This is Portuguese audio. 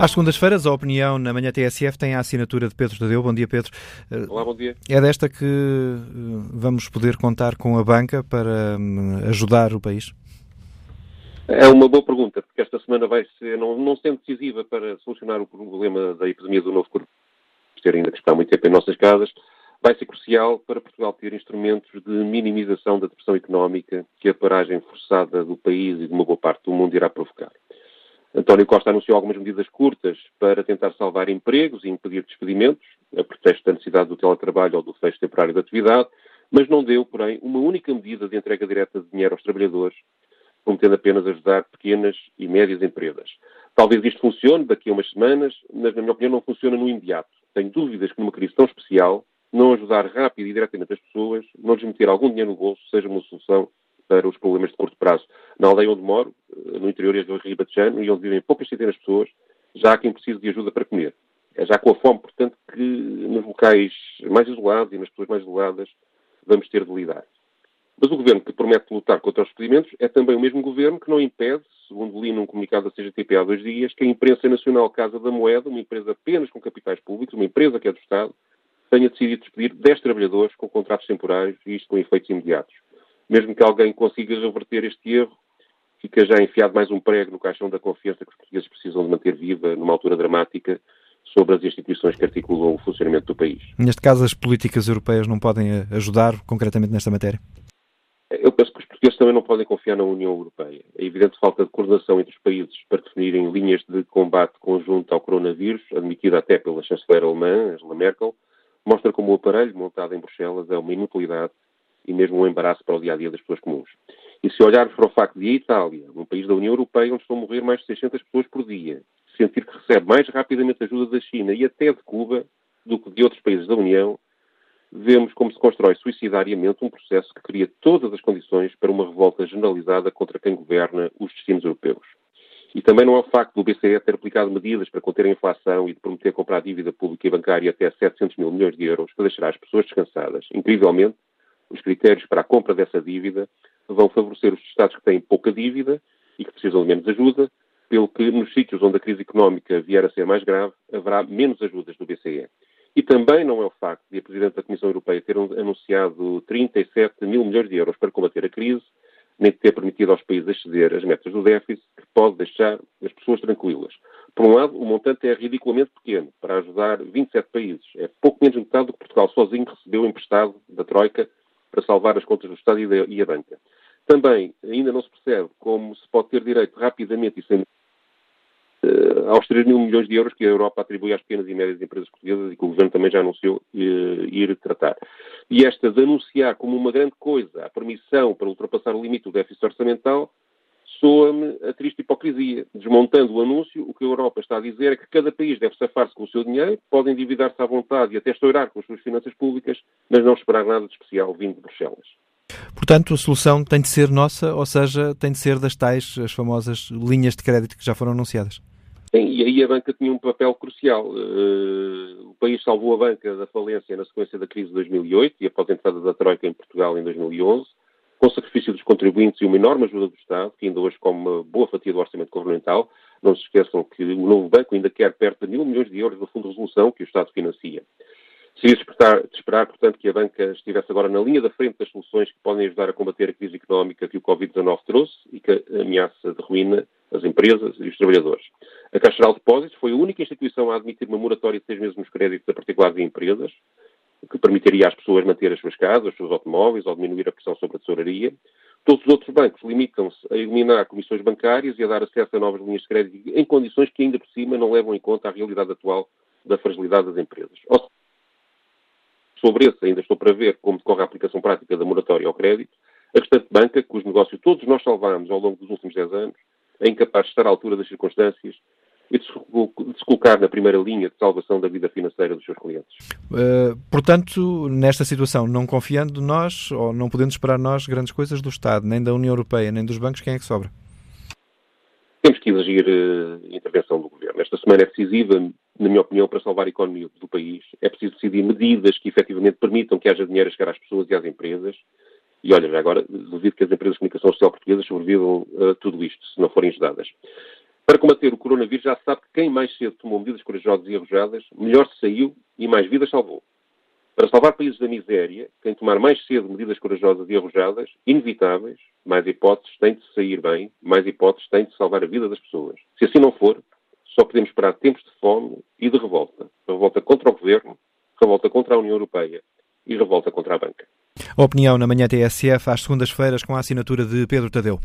Às segundas-feiras, a opinião na manhã TSF tem a assinatura de Pedro Tadeu. Bom dia, Pedro. Olá, bom dia. É desta que eh, vamos poder contar com a banca para hum, ajudar o país? É uma boa pergunta, porque esta semana vai ser, não, não sendo decisiva para solucionar o problema da epidemia do novo corpo, ter ainda que está muito tempo em nossas casas, vai ser crucial para Portugal ter instrumentos de minimização da depressão económica que a paragem forçada do país e de uma boa parte do mundo irá provocar. António Costa anunciou algumas medidas curtas para tentar salvar empregos e impedir despedimentos, a pretexto da necessidade do teletrabalho ou do fecho temporário da atividade, mas não deu, porém, uma única medida de entrega direta de dinheiro aos trabalhadores, prometendo apenas ajudar pequenas e médias empresas. Talvez isto funcione daqui a umas semanas, mas, na minha opinião, não funciona no imediato. Tenho dúvidas que numa crise tão especial, não ajudar rápido e diretamente as pessoas, não lhes meter algum dinheiro no bolso, seja uma solução para os problemas de curto prazo. Na aldeia onde moro, no interior Rio Batejano, e onde vivem poucas centenas de pessoas, já há quem precise de ajuda para comer. É já com a fome, portanto, que nos locais mais isolados e nas pessoas mais isoladas vamos ter de lidar. Mas o governo que promete lutar contra os despedimentos é também o mesmo governo que não impede, segundo li num comunicado da CGTP há dois dias, que a imprensa nacional Casa da Moeda, uma empresa apenas com capitais públicos, uma empresa que é do Estado, tenha decidido despedir 10 trabalhadores com contratos temporários e isto com efeitos imediatos mesmo que alguém consiga reverter este erro, fica já enfiado mais um prego no caixão da confiança que os portugueses precisam de manter viva numa altura dramática sobre as instituições que articulam o funcionamento do país. Neste caso, as políticas europeias não podem ajudar concretamente nesta matéria? Eu penso que os portugueses também não podem confiar na União Europeia. É evidente falta de coordenação entre os países para definirem linhas de combate conjunto ao coronavírus, admitida até pela chanceler alemã, Angela Merkel, mostra como o aparelho montado em Bruxelas é uma inutilidade e mesmo um embaraço para o dia a dia das pessoas comuns. E se olharmos para o facto de a Itália, um país da União Europeia onde estão a morrer mais de 600 pessoas por dia, sentir que recebe mais rapidamente ajuda da China e até de Cuba do que de outros países da União, vemos como se constrói suicidariamente um processo que cria todas as condições para uma revolta generalizada contra quem governa os destinos europeus. E também não é o facto do BCE ter aplicado medidas para conter a inflação e de prometer comprar dívida pública e bancária até 700 mil milhões de euros que deixará as pessoas descansadas. Incrivelmente, os critérios para a compra dessa dívida vão favorecer os Estados que têm pouca dívida e que precisam de menos ajuda, pelo que nos sítios onde a crise económica vier a ser mais grave, haverá menos ajudas do BCE. E também não é o facto de a Presidente da Comissão Europeia ter anunciado 37 mil milhões de euros para combater a crise, nem ter permitido aos países exceder as metas do déficit, que pode deixar as pessoas tranquilas. Por um lado, o montante é ridiculamente pequeno para ajudar 27 países. É pouco menos de metade do que Portugal sozinho recebeu emprestado da Troika para salvar as contas do Estado e a banca. Também ainda não se percebe como se pode ter direito rapidamente e sem uh, aos 3 mil milhões de euros que a Europa atribui às pequenas e médias empresas portuguesas e que o Governo também já anunciou uh, ir tratar. E esta de anunciar como uma grande coisa a permissão para ultrapassar o limite do déficit orçamental soa-me a triste hipocrisia. Desmontando o anúncio, o que a Europa está a dizer é que cada país deve safar-se com o seu dinheiro, pode endividar-se à vontade e até estourar com as suas finanças públicas, mas não esperar nada de especial vindo de Bruxelas. Portanto, a solução tem de ser nossa, ou seja, tem de ser das tais, as famosas linhas de crédito que já foram anunciadas. Sim, e aí a banca tinha um papel crucial. Uh, o país salvou a banca da falência na sequência da crise de 2008 e após a entrada da Troika em Portugal em 2011 com sacrifício dos contribuintes e uma enorme ajuda do Estado, que ainda hoje come uma boa fatia do orçamento governamental. Não se esqueçam que o novo banco ainda quer perto de mil milhões de euros do Fundo de Resolução que o Estado financia. Seria de esperar, portanto, que a banca estivesse agora na linha da frente das soluções que podem ajudar a combater a crise económica que o Covid-19 trouxe e que ameaça de ruína as empresas e os trabalhadores. A Caixa Geral de Depósitos foi a única instituição a admitir uma moratória de seis meses nos créditos a particulares e empresas, que permitiria às pessoas manter as suas casas, os seus automóveis ou diminuir a pressão sobre a tesouraria. Todos os outros bancos limitam-se a eliminar comissões bancárias e a dar acesso a novas linhas de crédito em condições que ainda por cima não levam em conta a realidade atual da fragilidade das empresas. Sobre esse, ainda estou para ver como decorre a aplicação prática da moratória ao crédito. A restante banca, cujo negócio todos nós salvámos ao longo dos últimos 10 anos, é incapaz de estar à altura das circunstâncias e de se colocar na primeira linha de salvação da vida financeira dos seus clientes. Uh, portanto, nesta situação, não confiando nós, ou não podendo esperar nós grandes coisas do Estado, nem da União Europeia, nem dos bancos, quem é que sobra? Temos que exigir uh, intervenção do Governo. Esta semana é decisiva, na minha opinião, para salvar a economia do país. É preciso decidir medidas que efetivamente permitam que haja dinheiro a chegar às pessoas e às empresas. E olha, já agora, duvido que as empresas de comunicação social portuguesas sobrevivam a tudo isto, se não forem ajudadas. Para combater o coronavírus, já se sabe que quem mais cedo tomou medidas corajosas e arrojadas, melhor se saiu e mais vidas salvou. Para salvar países da miséria, quem tomar mais cedo medidas corajosas e arrojadas, inevitáveis, mais hipóteses tem de sair bem, mais hipóteses tem de salvar a vida das pessoas. Se assim não for, só podemos esperar tempos de fome e de revolta. Revolta contra o governo, revolta contra a União Europeia e revolta contra a banca. Opinião na manhã TSF às segundas-feiras com a assinatura de Pedro Tadeu.